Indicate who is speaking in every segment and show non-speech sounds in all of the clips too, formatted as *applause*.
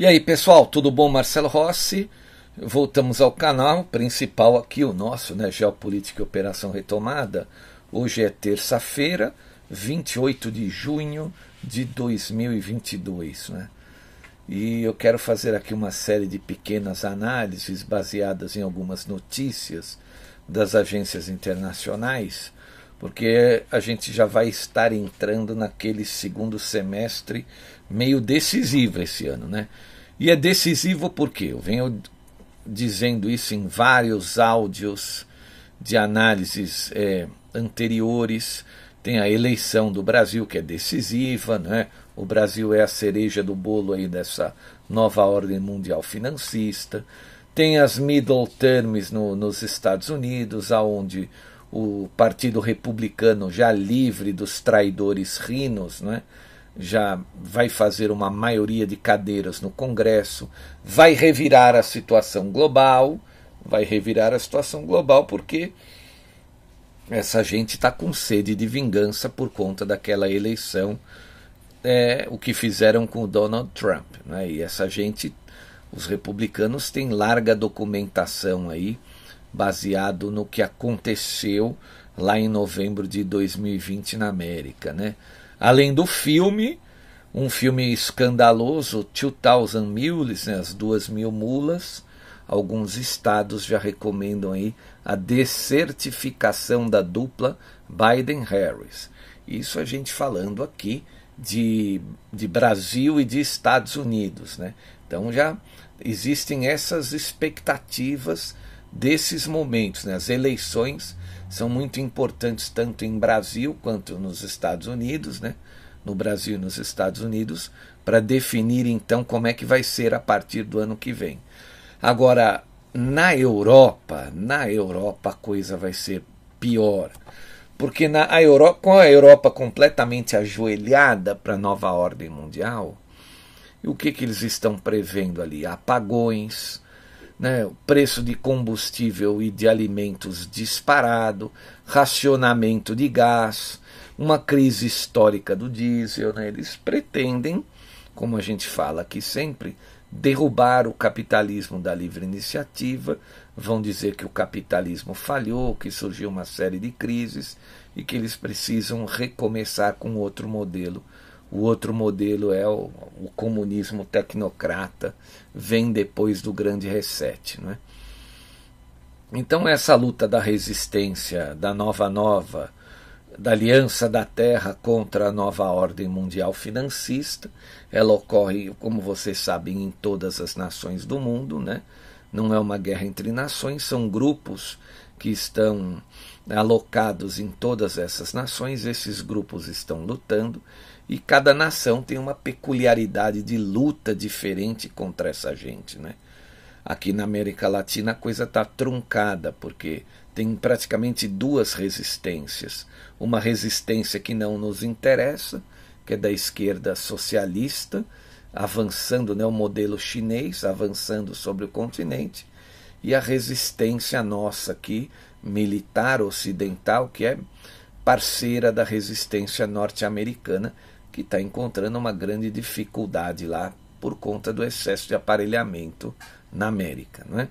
Speaker 1: E aí, pessoal, tudo bom? Marcelo Rossi. Voltamos ao canal principal aqui, o nosso, né, Geopolítica e Operação Retomada. Hoje é terça-feira, 28 de junho de 2022, né? E eu quero fazer aqui uma série de pequenas análises baseadas em algumas notícias das agências internacionais, porque a gente já vai estar entrando naquele segundo semestre meio decisivo esse ano, né? E é decisivo porque eu venho dizendo isso em vários áudios de análises é, anteriores. Tem a eleição do Brasil, que é decisiva, né? O Brasil é a cereja do bolo aí dessa nova ordem mundial financista. Tem as middle terms no, nos Estados Unidos, aonde o Partido Republicano, já livre dos traidores rinos, né? Já vai fazer uma maioria de cadeiras no Congresso, vai revirar a situação global, vai revirar a situação global porque essa gente está com sede de vingança por conta daquela eleição, é, o que fizeram com o Donald Trump. Né? E essa gente, os republicanos, têm larga documentação aí, baseado no que aconteceu lá em novembro de 2020 na América. Né? Além do filme, um filme escandaloso, 2000 Mules, né, as duas mil mulas. Alguns estados já recomendam aí a descertificação da dupla Biden-Harris. Isso a gente falando aqui de, de Brasil e de Estados Unidos. Né? Então já existem essas expectativas desses momentos. Né? As eleições são muito importantes tanto em Brasil quanto nos Estados Unidos, né? no Brasil e nos Estados Unidos, para definir então como é que vai ser a partir do ano que vem. Agora, na Europa, na Europa a coisa vai ser pior. Porque na a Europa, com a Europa completamente ajoelhada para a nova ordem mundial, o que, que eles estão prevendo ali? Apagões, né, o preço de combustível e de alimentos disparado, racionamento de gás, uma crise histórica do diesel. Né, eles pretendem, como a gente fala aqui sempre, derrubar o capitalismo da livre iniciativa, vão dizer que o capitalismo falhou, que surgiu uma série de crises e que eles precisam recomeçar com outro modelo o outro modelo é o, o comunismo tecnocrata, vem depois do grande reset. Né? Então, essa luta da resistência, da nova nova, da aliança da Terra contra a nova ordem mundial financista, ela ocorre, como vocês sabem, em todas as nações do mundo. Né? Não é uma guerra entre nações, são grupos que estão alocados em todas essas nações, esses grupos estão lutando e cada nação tem uma peculiaridade de luta diferente contra essa gente. Né? Aqui na América Latina a coisa está truncada, porque tem praticamente duas resistências. Uma resistência que não nos interessa, que é da esquerda socialista, avançando, né, o modelo chinês, avançando sobre o continente, e a resistência nossa aqui, militar ocidental, que é parceira da resistência norte-americana, que está encontrando uma grande dificuldade lá por conta do excesso de aparelhamento na América. Não é?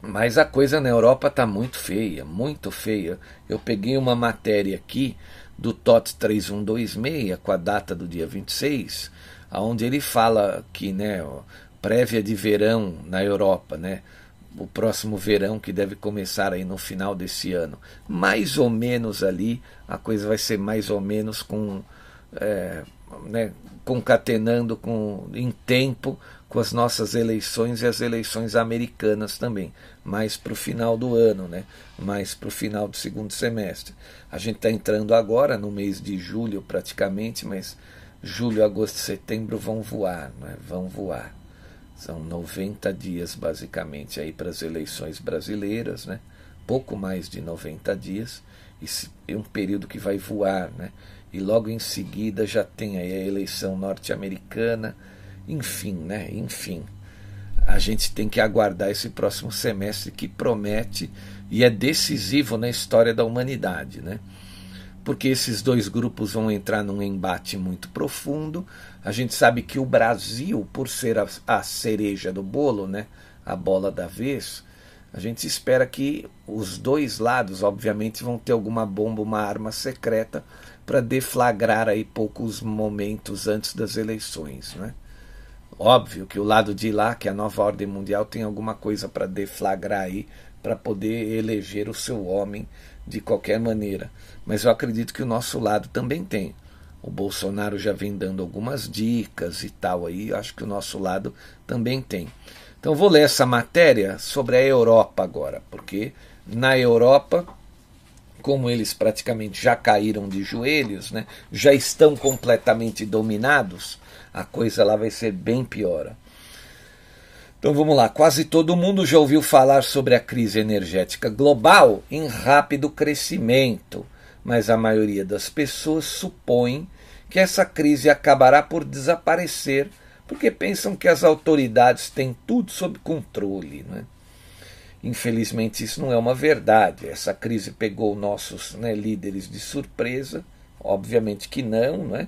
Speaker 1: Mas a coisa na Europa está muito feia, muito feia. Eu peguei uma matéria aqui do TOT 3126, com a data do dia 26, onde ele fala que, né, prévia de verão na Europa, né, o próximo verão que deve começar aí no final desse ano, mais ou menos ali, a coisa vai ser mais ou menos com, é, né, concatenando com, em tempo com as nossas eleições e as eleições americanas também, mais para o final do ano, né? mais para o final do segundo semestre. A gente está entrando agora no mês de julho praticamente, mas julho, agosto e setembro vão voar, né? vão voar. São 90 dias basicamente aí para as eleições brasileiras, né? pouco mais de 90 dias, e é um período que vai voar, né? E logo em seguida já tem aí a eleição norte-americana, enfim, né? Enfim, a gente tem que aguardar esse próximo semestre que promete e é decisivo na história da humanidade, né? Porque esses dois grupos vão entrar num embate muito profundo. A gente sabe que o Brasil, por ser a, a cereja do bolo, né? A bola da vez, a gente espera que os dois lados, obviamente, vão ter alguma bomba, uma arma secreta para deflagrar aí poucos momentos antes das eleições, né? Óbvio que o lado de lá, que é a nova ordem mundial, tem alguma coisa para deflagrar aí, para poder eleger o seu homem de qualquer maneira. Mas eu acredito que o nosso lado também tem. O Bolsonaro já vem dando algumas dicas e tal aí, acho que o nosso lado também tem. Então vou ler essa matéria sobre a Europa agora, porque na Europa, como eles praticamente já caíram de joelhos, né, já estão completamente dominados, a coisa lá vai ser bem pior. Então vamos lá, quase todo mundo já ouviu falar sobre a crise energética global em rápido crescimento, mas a maioria das pessoas supõe que essa crise acabará por desaparecer porque pensam que as autoridades têm tudo sob controle. Né? Infelizmente, isso não é uma verdade. Essa crise pegou nossos né, líderes de surpresa, obviamente que não, né?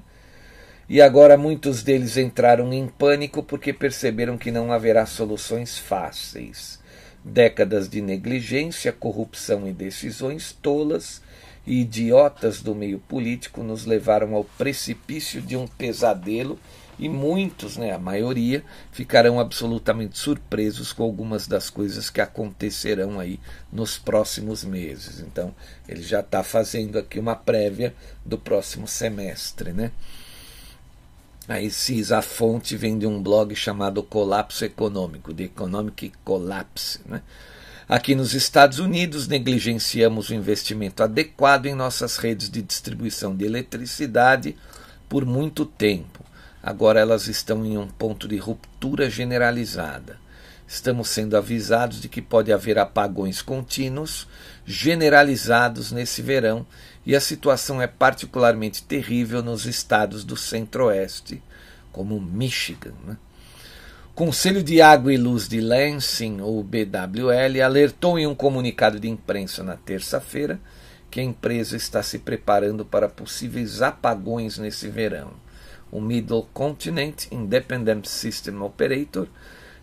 Speaker 1: E agora muitos deles entraram em pânico porque perceberam que não haverá soluções fáceis. Décadas de negligência, corrupção e decisões tolas e idiotas do meio político nos levaram ao precipício de um pesadelo e muitos, né, a maioria, ficarão absolutamente surpresos com algumas das coisas que acontecerão aí nos próximos meses. Então, ele já está fazendo aqui uma prévia do próximo semestre, né? Aí CIS, a fonte vem de um blog chamado Colapso Econômico, The Economic Collapse. Né? Aqui nos Estados Unidos, negligenciamos o investimento adequado em nossas redes de distribuição de eletricidade por muito tempo. Agora elas estão em um ponto de ruptura generalizada. Estamos sendo avisados de que pode haver apagões contínuos, generalizados nesse verão, e a situação é particularmente terrível nos estados do centro-oeste, como Michigan. Né? Conselho de Água e Luz de Lansing, ou BWL, alertou em um comunicado de imprensa na terça-feira que a empresa está se preparando para possíveis apagões nesse verão. O Middle Continent Independent System Operator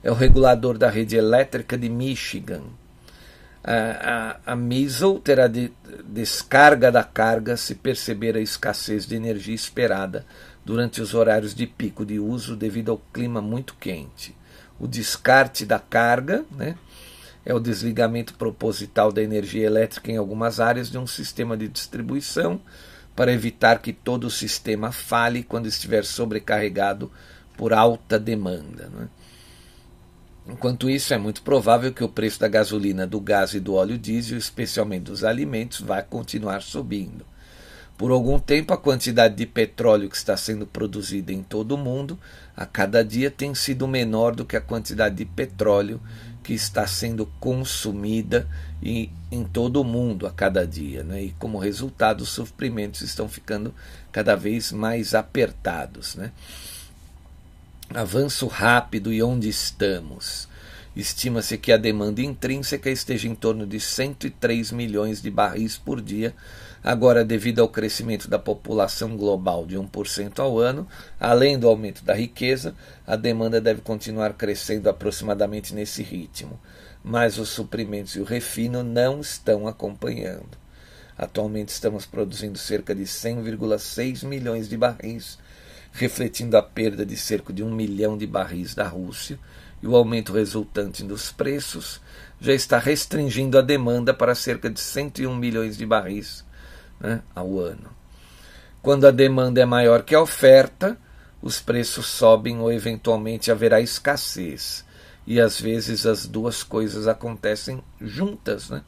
Speaker 1: é o regulador da rede elétrica de Michigan a, a, a MISL terá de, descarga da carga se perceber a escassez de energia esperada durante os horários de pico de uso devido ao clima muito quente. O descarte da carga né, é o desligamento proposital da energia elétrica em algumas áreas de um sistema de distribuição para evitar que todo o sistema fale quando estiver sobrecarregado por alta demanda. Né. Enquanto isso, é muito provável que o preço da gasolina, do gás e do óleo diesel, especialmente dos alimentos, vai continuar subindo. Por algum tempo, a quantidade de petróleo que está sendo produzida em todo o mundo a cada dia tem sido menor do que a quantidade de petróleo que está sendo consumida em, em todo o mundo a cada dia. Né? E como resultado, os suprimentos estão ficando cada vez mais apertados. Né? avanço rápido e onde estamos. Estima-se que a demanda intrínseca esteja em torno de 103 milhões de barris por dia. Agora, devido ao crescimento da população global de 1% ao ano, além do aumento da riqueza, a demanda deve continuar crescendo aproximadamente nesse ritmo. Mas os suprimentos e o refino não estão acompanhando. Atualmente estamos produzindo cerca de 100,6 milhões de barris, refletindo a perda de cerca de um milhão de barris da Rússia e o aumento resultante dos preços já está restringindo a demanda para cerca de 101 milhões de barris né, ao ano. Quando a demanda é maior que a oferta, os preços sobem ou eventualmente haverá escassez. E às vezes as duas coisas acontecem juntas. Né?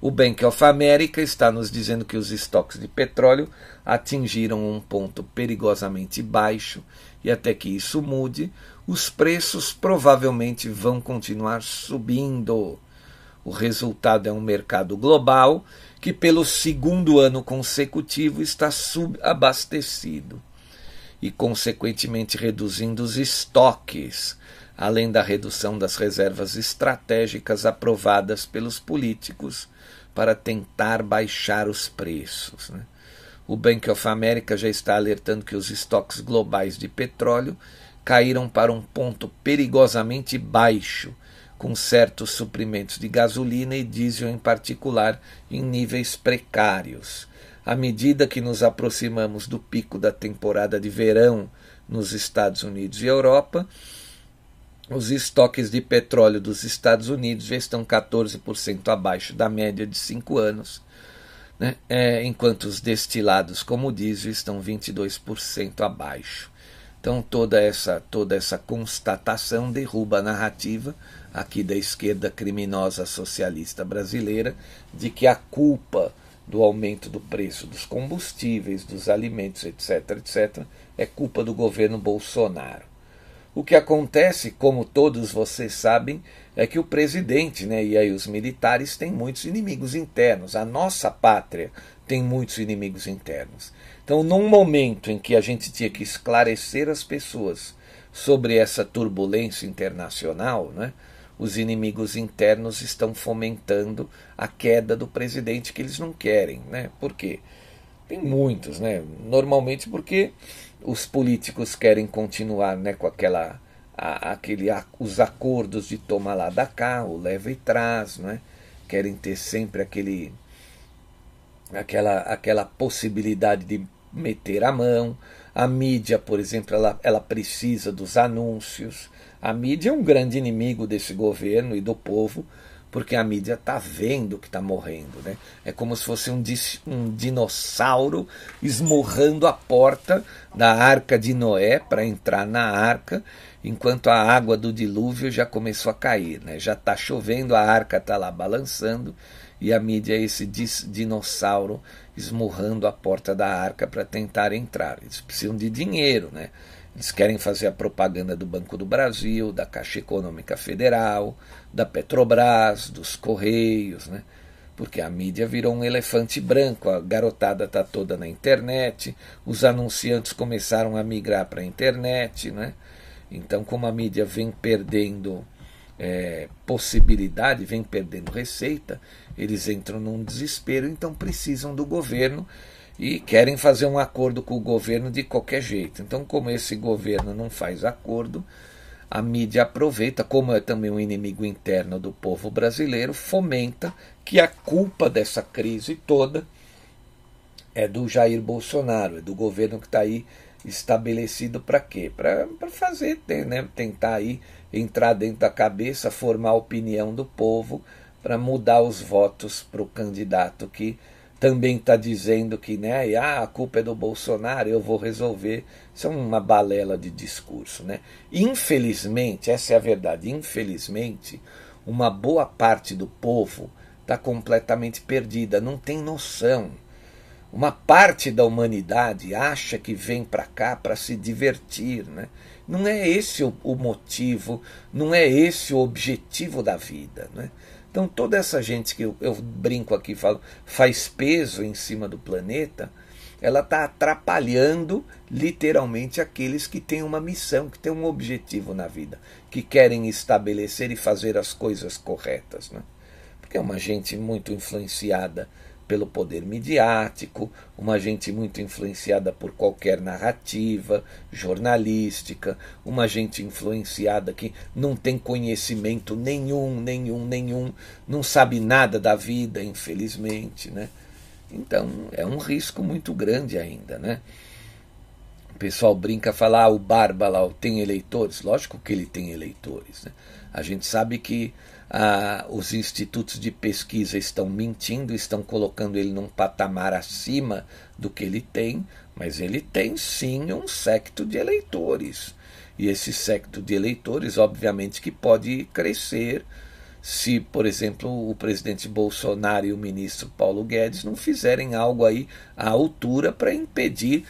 Speaker 1: O Bank of America está nos dizendo que os estoques de petróleo atingiram um ponto perigosamente baixo e até que isso mude, os preços provavelmente vão continuar subindo. O resultado é um mercado global que, pelo segundo ano consecutivo, está subabastecido e, consequentemente, reduzindo os estoques, além da redução das reservas estratégicas aprovadas pelos políticos para tentar baixar os preços. Né? O Bank of America já está alertando que os estoques globais de petróleo caíram para um ponto perigosamente baixo, com certos suprimentos de gasolina e diesel em particular em níveis precários. À medida que nos aproximamos do pico da temporada de verão nos Estados Unidos e Europa, os estoques de petróleo dos Estados Unidos já estão 14% abaixo da média de cinco anos, né? é, enquanto os destilados, como diesel, estão 22% abaixo. Então toda essa toda essa constatação derruba a narrativa aqui da esquerda criminosa socialista brasileira de que a culpa do aumento do preço dos combustíveis, dos alimentos, etc, etc, é culpa do governo Bolsonaro. O que acontece, como todos vocês sabem, é que o presidente né, e aí os militares têm muitos inimigos internos. A nossa pátria tem muitos inimigos internos. Então, num momento em que a gente tinha que esclarecer as pessoas sobre essa turbulência internacional, né, os inimigos internos estão fomentando a queda do presidente que eles não querem. Né? Por quê? Tem muitos, né? Normalmente porque os políticos querem continuar né, com aquela, a, aquele, a, os acordos de tomar lá da cá, o leva e traz, né? querem ter sempre aquele aquela, aquela possibilidade de meter a mão. A mídia, por exemplo, ela, ela precisa dos anúncios. A mídia é um grande inimigo desse governo e do povo, porque a mídia está vendo que está morrendo. Né? É como se fosse um, um dinossauro esmurrando a porta da arca de Noé para entrar na arca, enquanto a água do dilúvio já começou a cair. Né? Já está chovendo, a arca está lá balançando e a mídia é esse dinossauro esmurrando a porta da arca para tentar entrar. Eles precisam de dinheiro, né? Eles querem fazer a propaganda do Banco do Brasil, da Caixa Econômica Federal, da Petrobras, dos Correios, né? Porque a mídia virou um elefante branco, a garotada está toda na internet, os anunciantes começaram a migrar para a internet, né? Então, como a mídia vem perdendo é, possibilidade, vem perdendo receita, eles entram num desespero, então precisam do governo e querem fazer um acordo com o governo de qualquer jeito. Então, como esse governo não faz acordo, a mídia aproveita, como é também um inimigo interno do povo brasileiro, fomenta que a culpa dessa crise toda é do Jair Bolsonaro, é do governo que está aí estabelecido para quê? Para fazer, né, tentar aí entrar dentro da cabeça, formar a opinião do povo para mudar os votos para o candidato que também está dizendo que né, ah, a culpa é do Bolsonaro, eu vou resolver. Isso é uma balela de discurso. Né? Infelizmente, essa é a verdade, infelizmente, uma boa parte do povo está completamente perdida, não tem noção. Uma parte da humanidade acha que vem para cá para se divertir. Né? Não é esse o, motivo, não é esse o objetivo da vida. Né? Então, toda essa gente que eu, eu brinco aqui, falo, faz peso em cima do planeta, ela está atrapalhando literalmente aqueles que têm uma missão, que têm um objetivo na vida, que querem estabelecer e fazer as coisas corretas. Né? Porque é uma gente muito influenciada pelo poder midiático, uma gente muito influenciada por qualquer narrativa jornalística, uma gente influenciada que não tem conhecimento nenhum, nenhum, nenhum, não sabe nada da vida, infelizmente, né? Então é um risco muito grande ainda, né? O pessoal brinca falar, ah, o Barba lá tem eleitores. Lógico que ele tem eleitores. Né? A gente sabe que ah, os institutos de pesquisa estão mentindo, estão colocando ele num patamar acima do que ele tem, mas ele tem sim um secto de eleitores. E esse secto de eleitores, obviamente, que pode crescer se, por exemplo, o presidente Bolsonaro e o ministro Paulo Guedes não fizerem algo aí à altura para impedir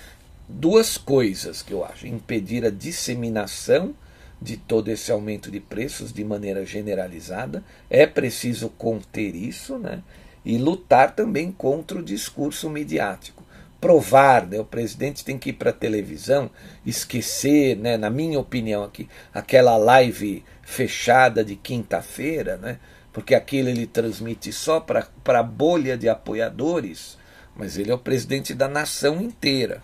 Speaker 1: duas coisas que eu acho: impedir a disseminação de todo esse aumento de preços de maneira generalizada, é preciso conter isso, né? E lutar também contra o discurso midiático. Provar, né? o presidente tem que ir para a televisão, esquecer, né? na minha opinião aqui, aquela live fechada de quinta-feira, né? porque aquilo ele transmite só para a bolha de apoiadores, mas ele é o presidente da nação inteira.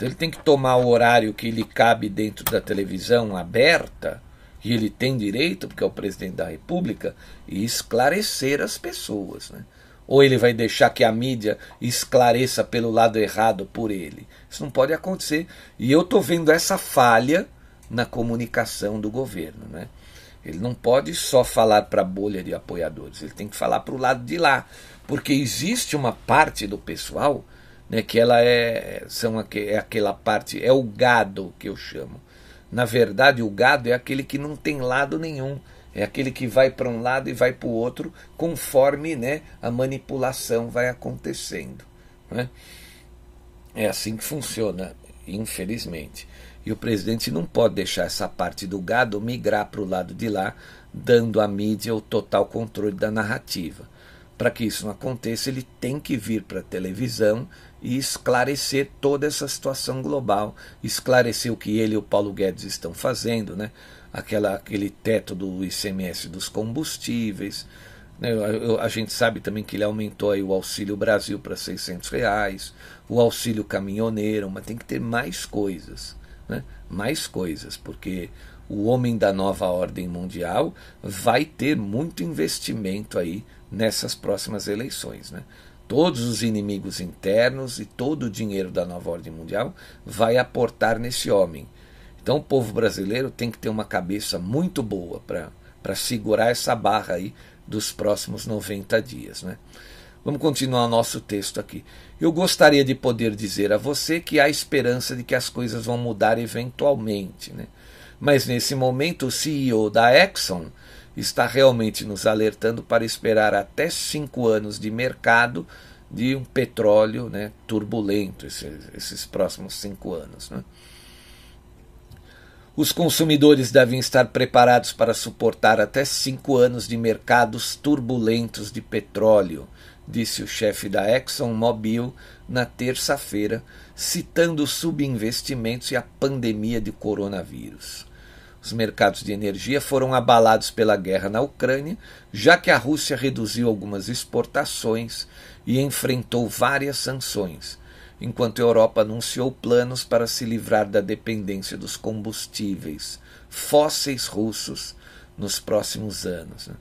Speaker 1: Então ele tem que tomar o horário que lhe cabe dentro da televisão aberta, e ele tem direito, porque é o presidente da República, e esclarecer as pessoas. Né? Ou ele vai deixar que a mídia esclareça pelo lado errado por ele. Isso não pode acontecer. E eu estou vendo essa falha na comunicação do governo. Né? Ele não pode só falar para a bolha de apoiadores, ele tem que falar para o lado de lá, porque existe uma parte do pessoal né, que ela é, são, é aquela parte, é o gado que eu chamo. Na verdade, o gado é aquele que não tem lado nenhum, é aquele que vai para um lado e vai para o outro, conforme né, a manipulação vai acontecendo. Né? É assim que funciona, infelizmente. E o presidente não pode deixar essa parte do gado migrar para o lado de lá, dando à mídia o total controle da narrativa. Para que isso não aconteça, ele tem que vir para a televisão e esclarecer toda essa situação global, esclarecer o que ele e o Paulo Guedes estão fazendo, né? Aquela, aquele teto do ICMS dos combustíveis. Né? A, gente sabe também que ele aumentou aí o Auxílio Brasil para 600 reais, o auxílio caminhoneiro, mas tem que ter mais coisas né, mais coisas, porque o homem da nova ordem mundial vai ter muito investimento aí nessas próximas eleições. Né? Todos os inimigos internos e todo o dinheiro da nova ordem mundial vai aportar nesse homem. Então o povo brasileiro tem que ter uma cabeça muito boa para segurar essa barra aí dos próximos 90 dias. Né? Vamos continuar nosso texto aqui. Eu gostaria de poder dizer a você que há esperança de que as coisas vão mudar eventualmente, né? mas nesse momento o CEO da Exxon está realmente nos alertando para esperar até cinco anos de mercado de um petróleo né, turbulento, esses, esses próximos cinco anos. Né? Os consumidores devem estar preparados para suportar até cinco anos de mercados turbulentos de petróleo disse o chefe da ExxonMobil na terça-feira, citando subinvestimentos e a pandemia de coronavírus. Os mercados de energia foram abalados pela guerra na Ucrânia, já que a Rússia reduziu algumas exportações e enfrentou várias sanções, enquanto a Europa anunciou planos para se livrar da dependência dos combustíveis fósseis russos nos próximos anos. Né?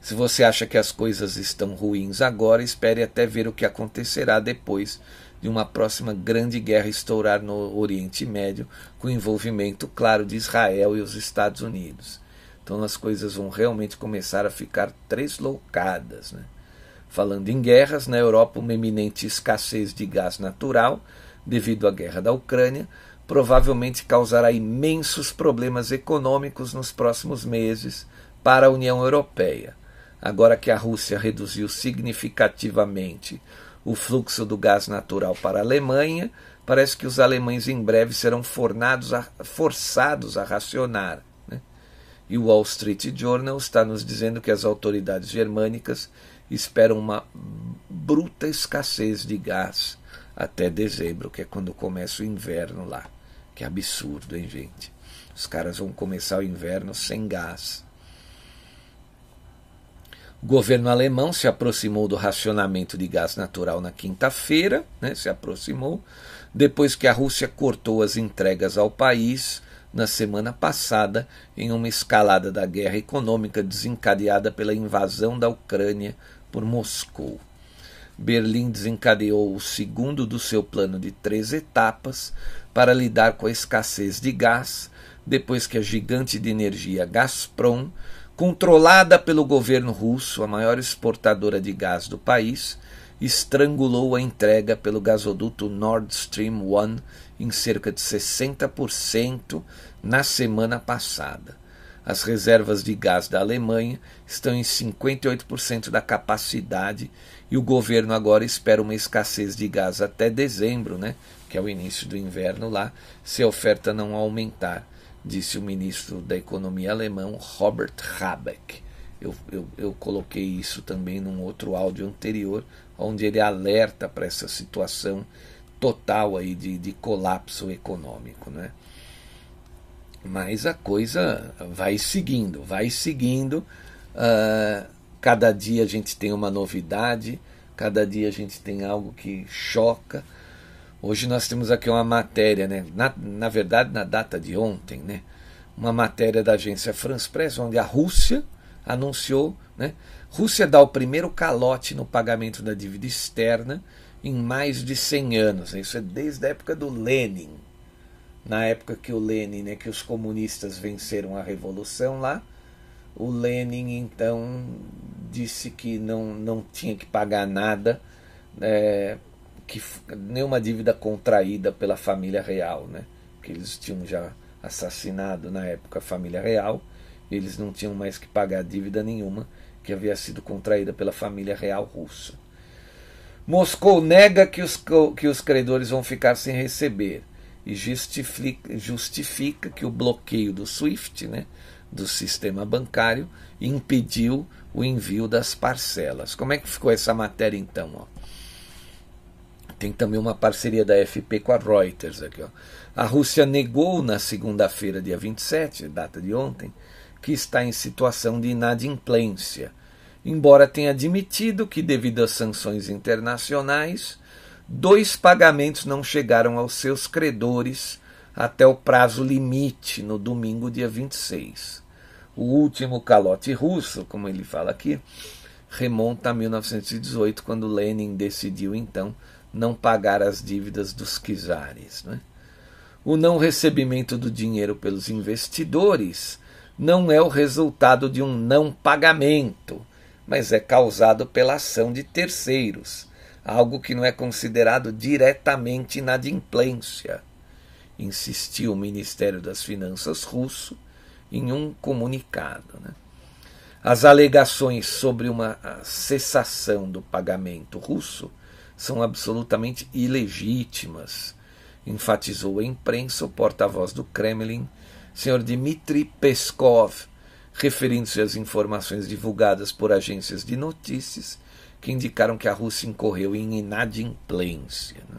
Speaker 1: Se você acha que as coisas estão ruins agora, espere até ver o que acontecerá depois de uma próxima grande guerra estourar no Oriente Médio, com envolvimento, claro, de Israel e os Estados Unidos. Então as coisas vão realmente começar a ficar tresloucadas. Né? Falando em guerras, na Europa, uma eminente escassez de gás natural, devido à guerra da Ucrânia, provavelmente causará imensos problemas econômicos nos próximos meses para a União Europeia agora que a Rússia reduziu significativamente o fluxo do gás natural para a Alemanha, parece que os alemães em breve serão a, forçados a racionar. Né? E o Wall Street Journal está nos dizendo que as autoridades germânicas esperam uma bruta escassez de gás até dezembro, que é quando começa o inverno lá. Que absurdo, hein, gente? Os caras vão começar o inverno sem gás. O governo alemão se aproximou do racionamento de gás natural na quinta-feira, né, se aproximou, depois que a Rússia cortou as entregas ao país na semana passada em uma escalada da guerra econômica desencadeada pela invasão da Ucrânia por Moscou. Berlim desencadeou o segundo do seu plano de três etapas para lidar com a escassez de gás, depois que a gigante de energia Gazprom, controlada pelo governo russo, a maior exportadora de gás do país, estrangulou a entrega pelo gasoduto Nord Stream 1 em cerca de 60% na semana passada. As reservas de gás da Alemanha estão em 58% da capacidade e o governo agora espera uma escassez de gás até dezembro, né, que é o início do inverno lá, se a oferta não aumentar, disse o ministro da Economia alemão Robert Habeck. Eu, eu, eu coloquei isso também num outro áudio anterior, onde ele alerta para essa situação total aí de, de colapso econômico. Né? Mas a coisa vai seguindo, vai seguindo. Uh, cada dia a gente tem uma novidade, cada dia a gente tem algo que choca. Hoje nós temos aqui uma matéria, né? na, na verdade, na data de ontem, né? uma matéria da agência France Press, onde a Rússia anunciou, né? Rússia dá o primeiro calote no pagamento da dívida externa em mais de 100 anos. Isso é desde a época do Lenin, na época que o Lenin, né, que os comunistas venceram a revolução lá, o Lenin então disse que não, não tinha que pagar nada, é, que nenhuma dívida contraída pela família real, né? Que eles tinham já assassinado na época a família real, eles não tinham mais que pagar dívida nenhuma que havia sido contraída pela família real russa. Moscou nega que os, que os credores vão ficar sem receber e justifica, justifica que o bloqueio do SWIFT, né, do sistema bancário, impediu o envio das parcelas. Como é que ficou essa matéria então? Ó? Tem também uma parceria da FP com a Reuters aqui. Ó. A Rússia negou na segunda-feira, dia 27, data de ontem, que está em situação de inadimplência, embora tenha admitido que, devido às sanções internacionais, dois pagamentos não chegaram aos seus credores até o prazo limite, no domingo, dia 26. O último calote russo, como ele fala aqui, remonta a 1918, quando Lenin decidiu então não pagar as dívidas dos czares. Né? O não recebimento do dinheiro pelos investidores não é o resultado de um não pagamento, mas é causado pela ação de terceiros, algo que não é considerado diretamente inadimplência, insistiu o Ministério das Finanças russo em um comunicado. Né? As alegações sobre uma cessação do pagamento russo são absolutamente ilegítimas, enfatizou a imprensa o porta-voz do Kremlin, senhor Dmitry Peskov, referindo-se às informações divulgadas por agências de notícias que indicaram que a Rússia incorreu em inadimplência. Né?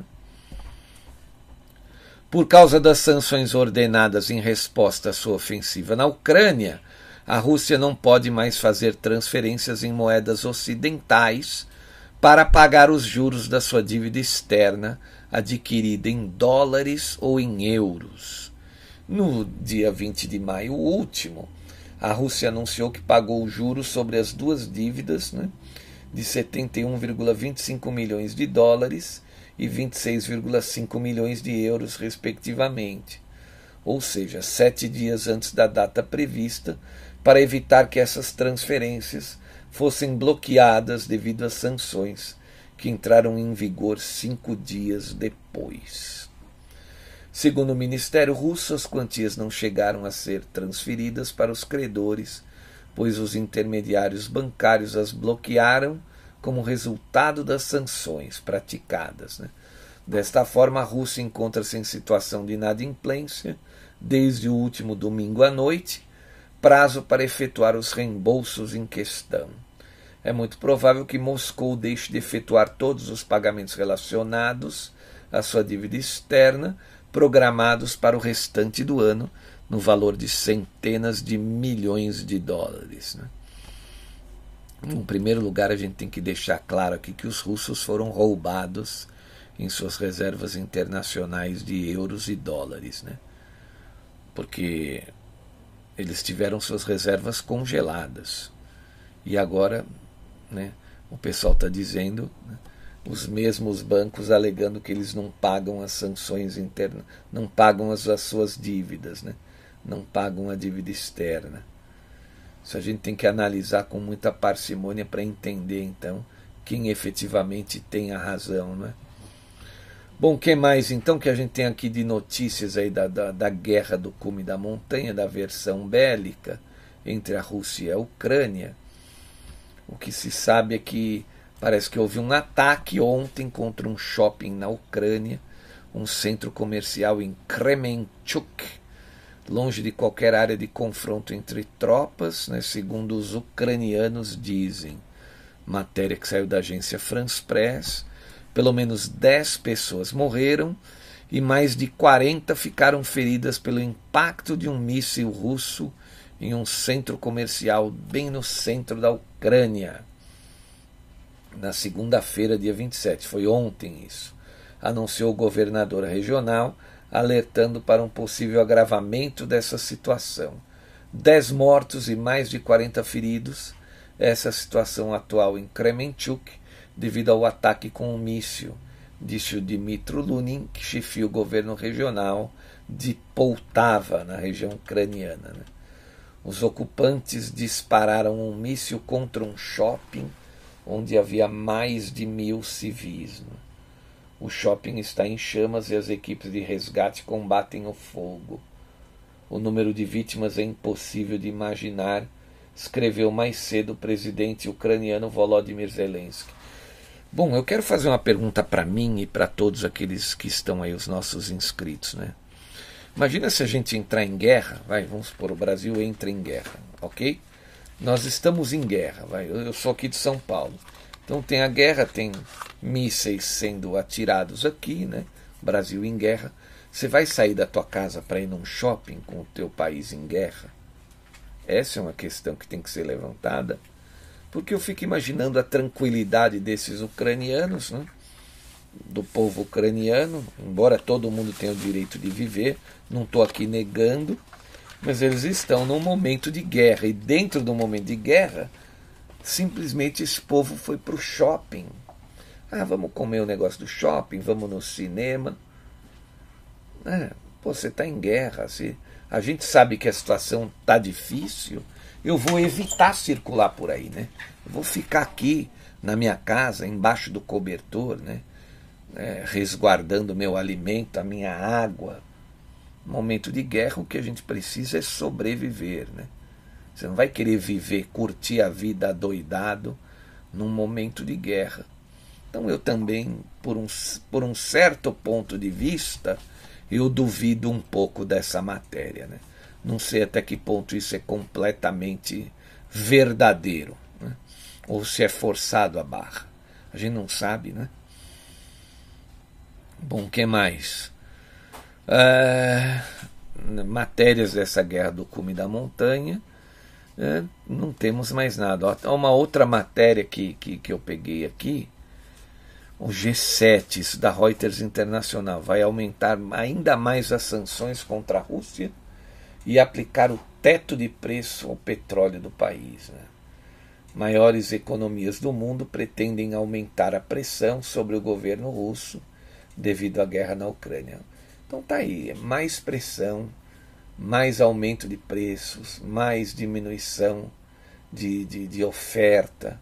Speaker 1: Por causa das sanções ordenadas em resposta à sua ofensiva na Ucrânia, a Rússia não pode mais fazer transferências em moedas ocidentais para pagar os juros da sua dívida externa adquirida em dólares ou em euros. No dia 20 de maio último, a Rússia anunciou que pagou juros sobre as duas dívidas né, de 71,25 milhões de dólares e 26,5 milhões de euros, respectivamente, ou seja, sete dias antes da data prevista, para evitar que essas transferências fossem bloqueadas devido às sanções que entraram em vigor cinco dias depois. Segundo o Ministério Russo, as quantias não chegaram a ser transferidas para os credores, pois os intermediários bancários as bloquearam como resultado das sanções praticadas. Né? Desta forma, a Rússia encontra-se em situação de inadimplência desde o último domingo à noite, prazo para efetuar os reembolsos em questão. é muito provável que Moscou deixe de efetuar todos os pagamentos relacionados à sua dívida externa, programados para o restante do ano, no valor de centenas de milhões de dólares. Né? Em primeiro lugar, a gente tem que deixar claro aqui que os russos foram roubados em suas reservas internacionais de euros e dólares, né? Porque eles tiveram suas reservas congeladas. E agora, né, o pessoal está dizendo, né, os mesmos bancos alegando que eles não pagam as sanções internas, não pagam as, as suas dívidas, né, não pagam a dívida externa. Isso a gente tem que analisar com muita parcimônia para entender, então, quem efetivamente tem a razão, né? Bom, o que mais então que a gente tem aqui de notícias aí da, da, da, guerra do cume da montanha, da versão bélica entre a Rússia e a Ucrânia? O que se sabe é que parece que houve um ataque ontem contra um shopping na Ucrânia, um centro comercial em Kremenchuk, longe de qualquer área de confronto entre tropas, né, segundo os ucranianos dizem. Matéria que saiu da agência France Press pelo menos 10 pessoas morreram e mais de 40 ficaram feridas pelo impacto de um míssil russo em um centro comercial bem no centro da Ucrânia. Na segunda-feira, dia 27, foi ontem isso, anunciou o governador regional, alertando para um possível agravamento dessa situação. Dez mortos e mais de 40 feridos. Essa situação atual em Kremenchuk devido ao ataque com um míssil, disse o Dmitro Lunin, que chefia o governo regional de Poltava, na região ucraniana. Né? Os ocupantes dispararam um míssil contra um shopping onde havia mais de mil civis. Né? O shopping está em chamas e as equipes de resgate combatem o fogo. O número de vítimas é impossível de imaginar, escreveu mais cedo o presidente ucraniano Volodymyr Zelensky. Bom, eu quero fazer uma pergunta para mim e para todos aqueles que estão aí, os nossos inscritos, né? Imagina se a gente entrar em guerra, vai, vamos supor, o Brasil entra em guerra, ok? Nós estamos em guerra, vai, eu sou aqui de São Paulo. Então tem a guerra, tem mísseis sendo atirados aqui, né? Brasil em guerra. Você vai sair da tua casa para ir num shopping com o teu país em guerra? Essa é uma questão que tem que ser levantada porque eu fico imaginando a tranquilidade desses ucranianos, né? do povo ucraniano, embora todo mundo tenha o direito de viver, não estou aqui negando, mas eles estão num momento de guerra, e dentro do momento de guerra, simplesmente esse povo foi para o shopping. Ah, vamos comer o negócio do shopping, vamos no cinema. É, pô, você está em guerra, se a gente sabe que a situação está difícil, eu vou evitar circular por aí, né? Eu vou ficar aqui na minha casa, embaixo do cobertor, né? É, resguardando meu alimento, a minha água. Momento de guerra, o que a gente precisa é sobreviver, né? Você não vai querer viver, curtir a vida adoidado num momento de guerra. Então eu também, por um, por um certo ponto de vista, eu duvido um pouco dessa matéria, né? Não sei até que ponto isso é completamente verdadeiro, né? ou se é forçado a barra. A gente não sabe, né? Bom, que mais? É, matérias dessa guerra do cume da montanha. É, não temos mais nada. Ó, uma outra matéria que, que, que eu peguei aqui. O G7, isso da Reuters Internacional, vai aumentar ainda mais as sanções contra a Rússia e aplicar o teto de preço ao petróleo do país. Né? Maiores economias do mundo pretendem aumentar a pressão sobre o governo russo devido à guerra na Ucrânia. Então tá aí, mais pressão, mais aumento de preços, mais diminuição de, de, de oferta.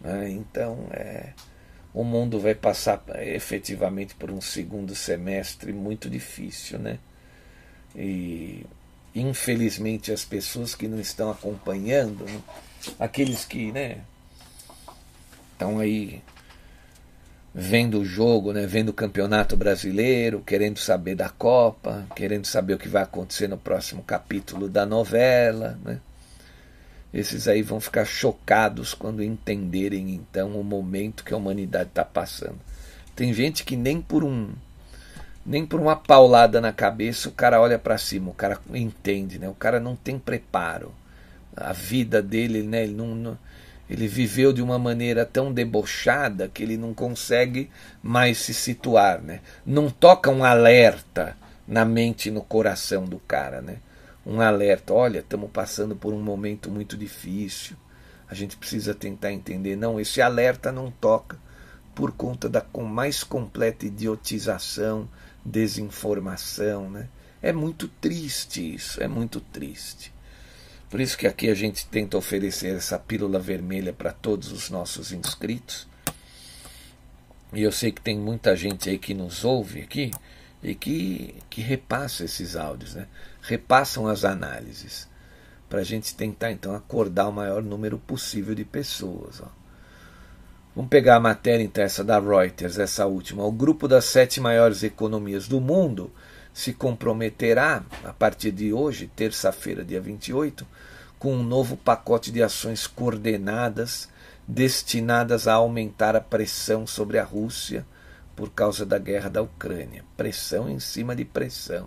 Speaker 1: Né? Então é, o mundo vai passar efetivamente por um segundo semestre muito difícil, né? E infelizmente as pessoas que não estão acompanhando, né? aqueles que né, estão aí vendo o jogo, né, vendo o campeonato brasileiro, querendo saber da Copa, querendo saber o que vai acontecer no próximo capítulo da novela. Né? esses aí vão ficar chocados quando entenderem então o momento que a humanidade está passando. Tem gente que nem por um nem por uma paulada na cabeça o cara olha para cima, o cara entende, né? O cara não tem preparo. A vida dele, né? Ele não, ele viveu de uma maneira tão debochada que ele não consegue mais se situar, né? Não toca um alerta na mente e no coração do cara, né? um alerta: olha, estamos passando por um momento muito difícil, a gente precisa tentar entender. Não, esse alerta não toca por conta da mais completa idiotização, desinformação. Né? É muito triste isso, é muito triste. Por isso que aqui a gente tenta oferecer essa pílula vermelha para todos os nossos inscritos. E eu sei que tem muita gente aí que nos ouve aqui e que, que repassa esses áudios, né? repassam as análises, para a gente tentar então acordar o maior número possível de pessoas. Ó. Vamos pegar a matéria então, essa da Reuters, essa última. O grupo das sete maiores economias do mundo se comprometerá, a partir de hoje, terça-feira, dia 28, com um novo pacote de ações coordenadas destinadas a aumentar a pressão sobre a Rússia por causa da guerra da Ucrânia. Pressão em cima de pressão.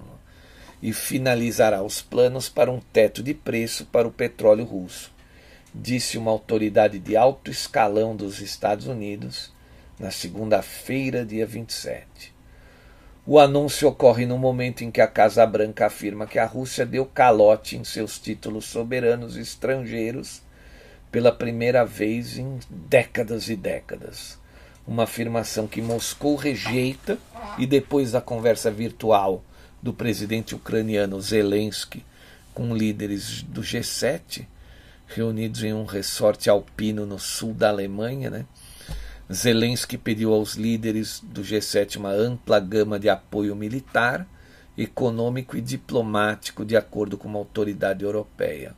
Speaker 1: E finalizará os planos para um teto de preço para o petróleo russo, disse uma autoridade de alto escalão dos Estados Unidos na segunda-feira, dia 27. O anúncio ocorre no momento em que a Casa Branca afirma que a Rússia deu calote em seus títulos soberanos estrangeiros pela primeira vez em décadas e décadas uma afirmação que Moscou rejeita e depois da conversa virtual do presidente ucraniano Zelensky com líderes do G7 reunidos em um resort alpino no sul da Alemanha, né? Zelensky pediu aos líderes do G7 uma ampla gama de apoio militar, econômico e diplomático, de acordo com uma autoridade europeia.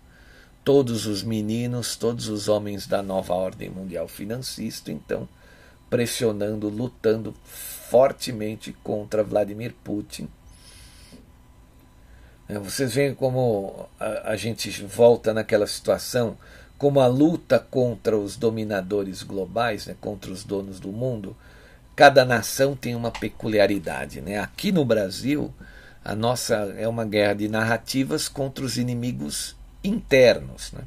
Speaker 1: Todos os meninos, todos os homens da nova ordem mundial financista, então, pressionando, lutando fortemente contra Vladimir Putin. É, vocês veem como a, gente volta naquela situação, como a luta contra os dominadores globais, né, contra os donos do mundo, cada nação tem uma peculiaridade. Né? Aqui no Brasil, a nossa é uma guerra de narrativas contra os inimigos internos. Né?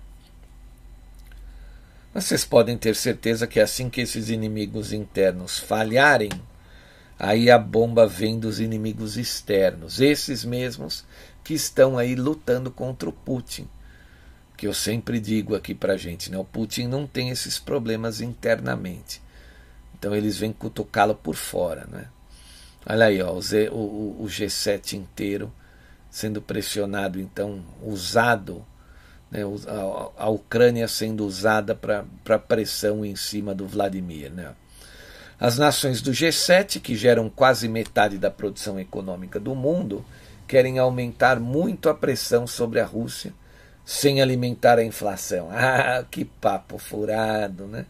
Speaker 1: Mas vocês podem ter certeza que assim que esses inimigos internos falharem, aí a bomba vem dos inimigos externos, esses mesmos que estão aí lutando contra o Putin. Que eu sempre digo aqui pra gente, né? O Putin não tem esses problemas internamente. Então eles vêm cutucá-lo por fora, né? Olha aí, ó, o, Z, o, o G7 inteiro sendo pressionado, então usado né, a, a, Ucrânia sendo usada para pressão em cima do Vladimir. Né. As nações do G7, que geram quase metade da produção econômica do mundo, querem aumentar muito a pressão sobre a Rússia sem alimentar a inflação. *laughs* Ah, que papo furado, né?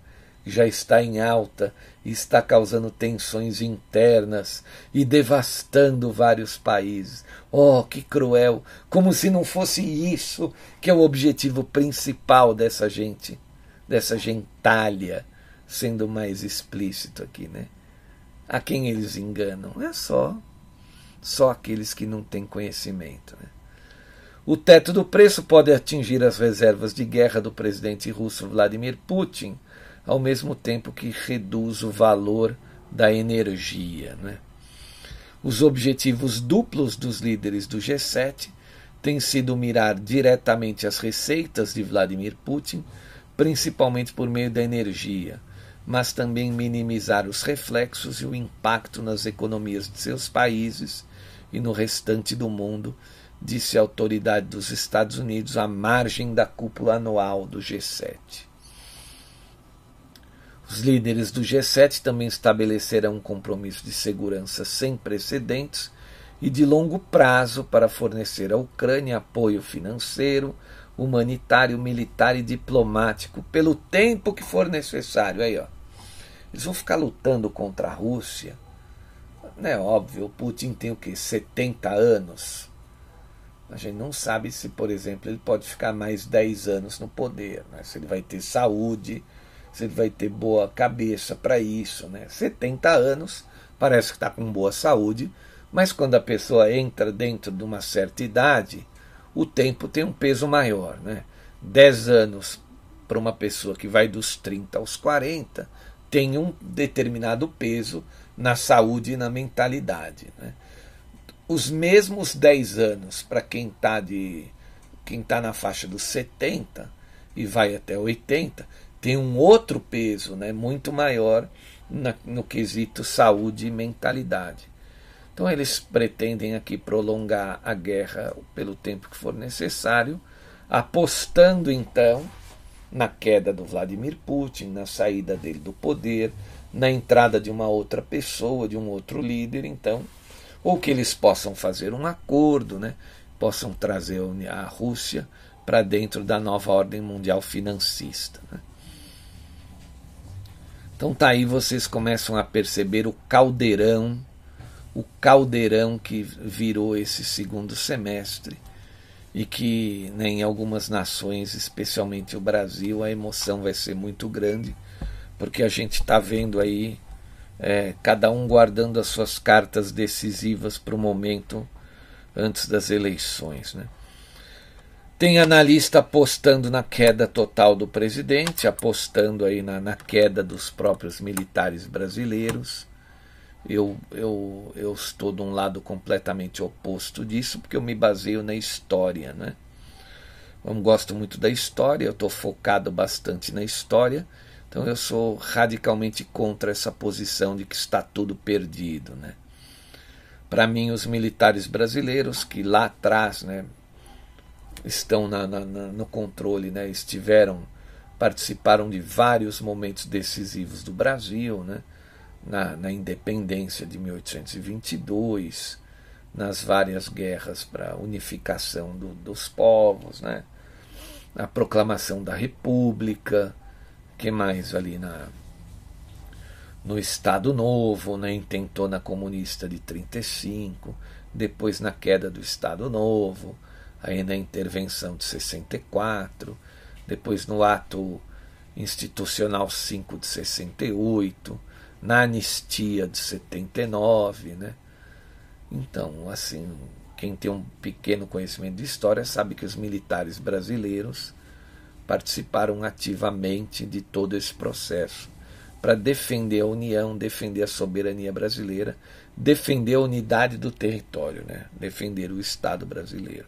Speaker 1: já está em alta e está causando tensões internas e devastando vários países. Oh, que cruel! Como se não fosse isso que é o objetivo principal dessa gente, dessa gentalha, sendo mais explícito aqui, né? A quem eles enganam? É só só aqueles que não têm conhecimento, né? O teto do preço pode atingir as reservas de guerra do presidente russo Vladimir Putin ao mesmo tempo que reduz o valor da energia. Né? Os objetivos duplos dos líderes do G7 têm sido mirar diretamente as receitas de Vladimir Putin, principalmente por meio da energia, mas também minimizar os reflexos e o impacto nas economias de seus países e no restante do mundo, disse a autoridade dos Estados Unidos à margem da cúpula anual do G7. Os líderes do G7 também estabelecerão um compromisso de segurança sem precedentes e de longo prazo para fornecer à Ucrânia apoio financeiro, humanitário, militar e diplomático pelo tempo que for necessário. Aí, ó. Eles vão ficar lutando contra a Rússia. Não é óbvio, o Putin tem o que? 70 anos. A gente não sabe se, por exemplo, ele pode ficar mais 10 anos no poder, né? se ele vai ter saúde, se ele vai ter boa cabeça para isso. Né? 70 anos, parece que está com boa saúde, mas quando a pessoa entra dentro de uma certa idade, o tempo tem um peso maior. Né? 10 anos para uma pessoa que vai dos 30 aos 40 tem um determinado peso na saúde e na mentalidade. Né? Os mesmos 10 anos para quem está de quem está na faixa dos 70 e vai até 80 tem um outro peso né, muito maior na, no quesito saúde e mentalidade. Então eles pretendem aqui prolongar a guerra pelo tempo que for necessário, apostando então na queda do Vladimir Putin, na saída dele do poder, na entrada de uma outra pessoa, de um outro líder, então, ou que eles possam fazer um acordo, né? possam trazer a Rússia para dentro da nova ordem mundial financista. Né? Então tá aí vocês começam a perceber o caldeirão, o caldeirão que virou esse segundo semestre e que né, em algumas nações, especialmente o Brasil, a emoção vai ser muito grande, porque a gente está vendo aí é, cada um guardando as suas cartas decisivas para o momento antes das eleições. Né? Tem analista apostando na queda total do presidente, apostando aí na, na queda dos próprios militares brasileiros. Eu, eu, eu estou de um lado completamente oposto disso, porque eu me baseio na história. Né? Eu gosto muito da história, eu estou focado bastante na história, então eu sou radicalmente contra essa posição de que está tudo perdido. Né? Para mim, os militares brasileiros que lá atrás né, estão na, na, no controle, né, estiveram, participaram de vários momentos decisivos do Brasil, né? Na, na independência de 1822, nas várias guerras para unificação do, dos povos, né? a proclamação da República, que mais ali na no Estado Novo, na intentona comunista de 35, depois na queda do Estado Novo, aí na intervenção de 64, depois no ato institucional 5 de 68, na anistia de 79, né? Então, assim, quem tem um pequeno conhecimento de história sabe que os militares brasileiros participaram ativamente de todo esse processo para defender a União, defender a soberania brasileira, defender a unidade do território, né? defender o Estado brasileiro.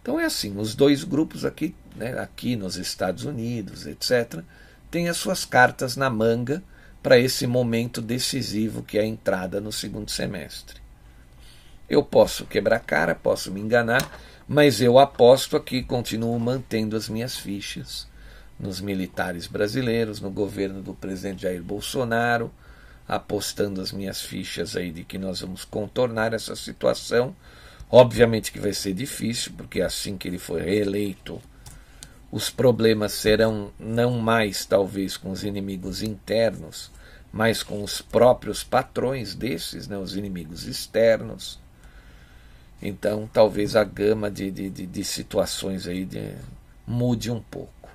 Speaker 1: Então é assim, os dois grupos aqui, né, aqui nos Estados Unidos, etc., têm as suas cartas na manga para esse momento decisivo que é a entrada no segundo semestre. Eu posso quebrar cara, posso me enganar, mas eu aposto aqui, continuo mantendo as minhas fichas nos militares brasileiros, no governo do presidente Jair Bolsonaro, apostando as minhas fichas aí de que nós vamos contornar essa situação. Obviamente que vai ser difícil, porque assim que ele for reeleito, os problemas serão não mais talvez com os inimigos internos, mas com os próprios patrões desses, né, os inimigos externos. Então talvez a gama de, de, de, de situações aí de, mude um pouco.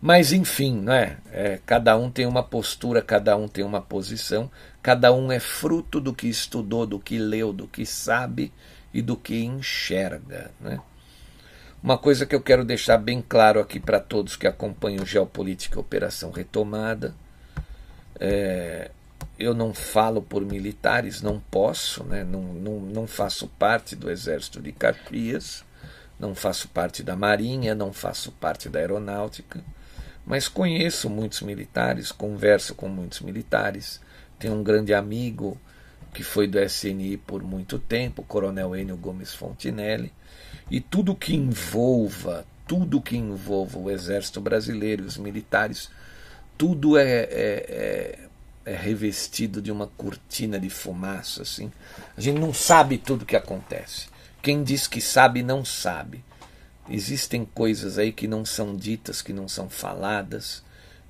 Speaker 1: Mas enfim, né? É, cada um tem uma postura, cada um tem uma posição, cada um é fruto do que estudou, do que leu, do que sabe e do que enxerga. Né? Uma coisa que eu quero deixar bem claro aqui para todos que acompanham Geopolítica Operação Retomada: é, eu não falo por militares, não posso, né? não, não, não faço parte do Exército de Caxias, não faço parte da Marinha, não faço parte da Aeronáutica, mas conheço muitos militares, converso com muitos militares, tenho um grande amigo que foi do SNI por muito tempo, Coronel Enio Gomes Fontinelli, e tudo que envolva, tudo que envolva o exército brasileiro os militares, tudo é, é, é, é revestido de uma cortina de fumaça. Assim. A gente não sabe tudo o que acontece. Quem diz que sabe, não sabe. Existem coisas aí que não são ditas, que não são faladas,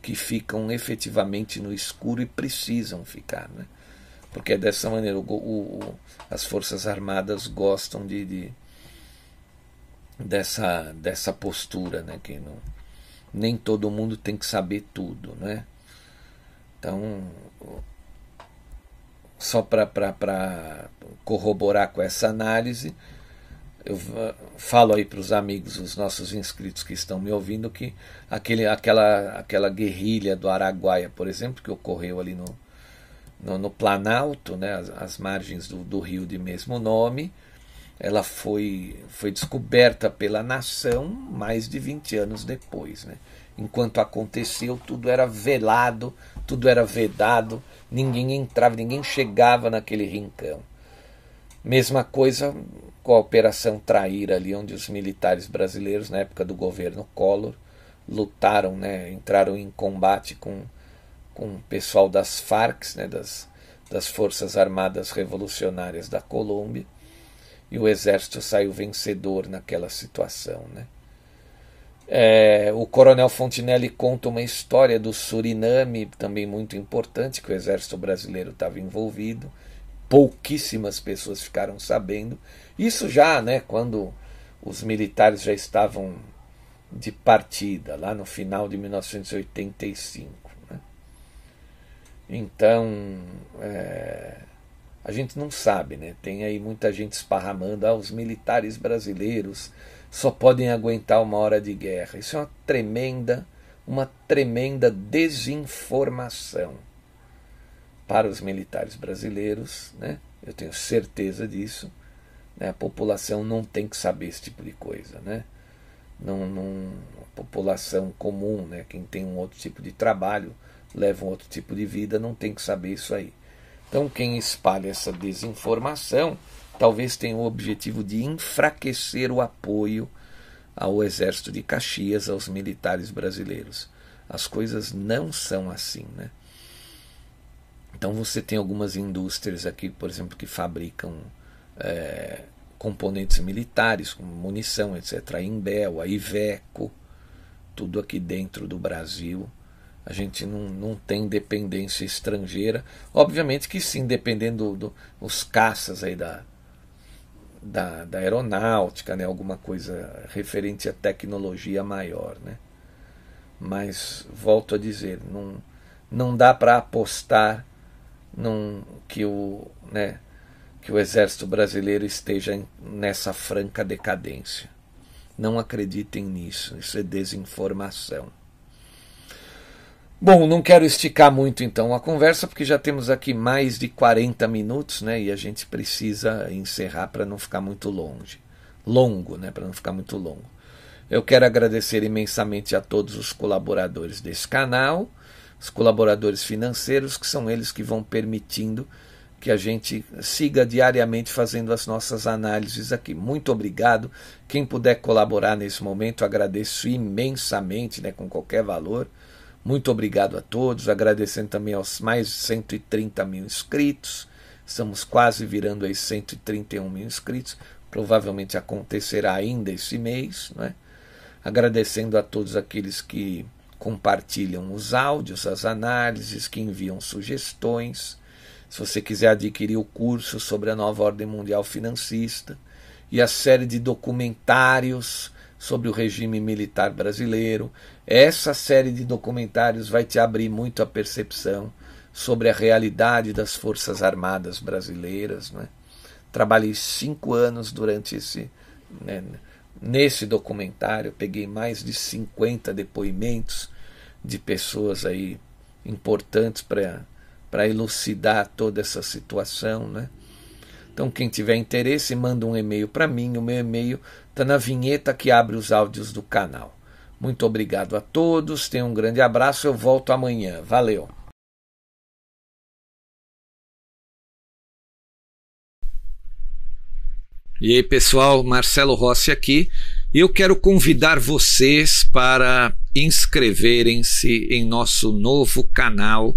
Speaker 1: que ficam efetivamente no escuro e precisam ficar. Né? porque dessa maneira o, o, as Forças Armadas gostam de, de, dessa, dessa postura, né? que não, nem todo mundo tem que saber tudo. Né? Então, só para corroborar com essa análise, eu falo aí para os amigos, os nossos inscritos que estão me ouvindo, que aquele, aquela, aquela guerrilha do Araguaia, por exemplo, que ocorreu ali no, no, no Planalto, né, as, as margens do, do, rio de mesmo nome, ela foi, foi descoberta pela nação mais de 20 anos depois. Né? Enquanto aconteceu, tudo era velado, tudo era vedado, ninguém entrava, ninguém chegava naquele rincão. Mesma coisa com a Operação Traíra, ali onde os militares brasileiros, na época do governo Collor, lutaram, né, entraram em combate com, com o pessoal das Farc, né, das, das Forças Armadas Revolucionárias da Colômbia, e o exército saiu vencedor naquela situação. Né. É, o coronel Fontinelli conta uma história do Suriname, também muito importante, que o exército brasileiro estava envolvido. Pouquíssimas pessoas ficaram sabendo. Isso já, né, quando os militares já estavam de partida, lá no final de 1985. Né? Então, é, a gente não sabe, né? Tem aí muita gente esparramando, ah, os militares brasileiros só podem aguentar uma hora de guerra. Isso é uma tremenda, uma tremenda desinformação para os militares brasileiros, né? Eu tenho certeza disso. Né? A população não tem que saber esse tipo de coisa, né? Não, não, a população comum, né? Quem tem um outro tipo de trabalho, leva um outro tipo de vida, não tem que saber isso aí. Então, quem espalha essa desinformação talvez tenha o objetivo de enfraquecer o apoio ao exército de Caxias, aos militares brasileiros. As coisas não são assim, né? Então você tem algumas indústrias aqui, por exemplo, que fabricam é, componentes militares, como munição, etc. A Imbel, a Iveco, tudo aqui dentro do Brasil. A gente não, não tem dependência estrangeira. Obviamente que sim, dependendo dos do, caças aí da, da, da aeronáutica, né? alguma coisa referente à tecnologia maior. Né? Mas, volto a dizer, não, não dá para apostar num, que, o, né, que o exército brasileiro esteja nessa franca decadência. Não acreditem nisso, isso é desinformação. Bom, não quero esticar muito então a conversa, porque já temos aqui mais de 40 minutos, né? E a gente precisa encerrar para não ficar muito longe. Longo, né? Para não ficar muito longo. Eu quero agradecer imensamente a todos os colaboradores desse canal, os colaboradores financeiros, que são eles que vão permitindo que a gente siga diariamente fazendo as nossas análises aqui. Muito obrigado. Quem puder colaborar nesse momento, agradeço imensamente, né, com qualquer valor. Muito obrigado a todos, agradecendo também aos mais de 130 mil inscritos. Estamos quase virando aí 131 mil inscritos. Provavelmente acontecerá ainda esse mês. Né? Agradecendo a todos aqueles que compartilham os áudios, as análises, que enviam sugestões. Se você quiser adquirir o curso sobre a nova ordem mundial financista e a série de documentários sobre o regime militar brasileiro. Essa série de documentários vai te abrir muito a percepção sobre a realidade das Forças Armadas brasileiras. Né? Trabalhei cinco anos durante esse. Né, nesse documentário, peguei mais de 50 depoimentos de pessoas aí importantes para elucidar toda essa situação. Né? Então, quem tiver interesse, manda um e-mail para mim. O meu e-mail está na vinheta que abre os áudios do canal. Muito obrigado a todos, tenham um grande abraço, eu volto amanhã. Valeu! E aí, pessoal, Marcelo Rossi aqui. Eu quero convidar vocês para inscreverem-se em nosso novo canal.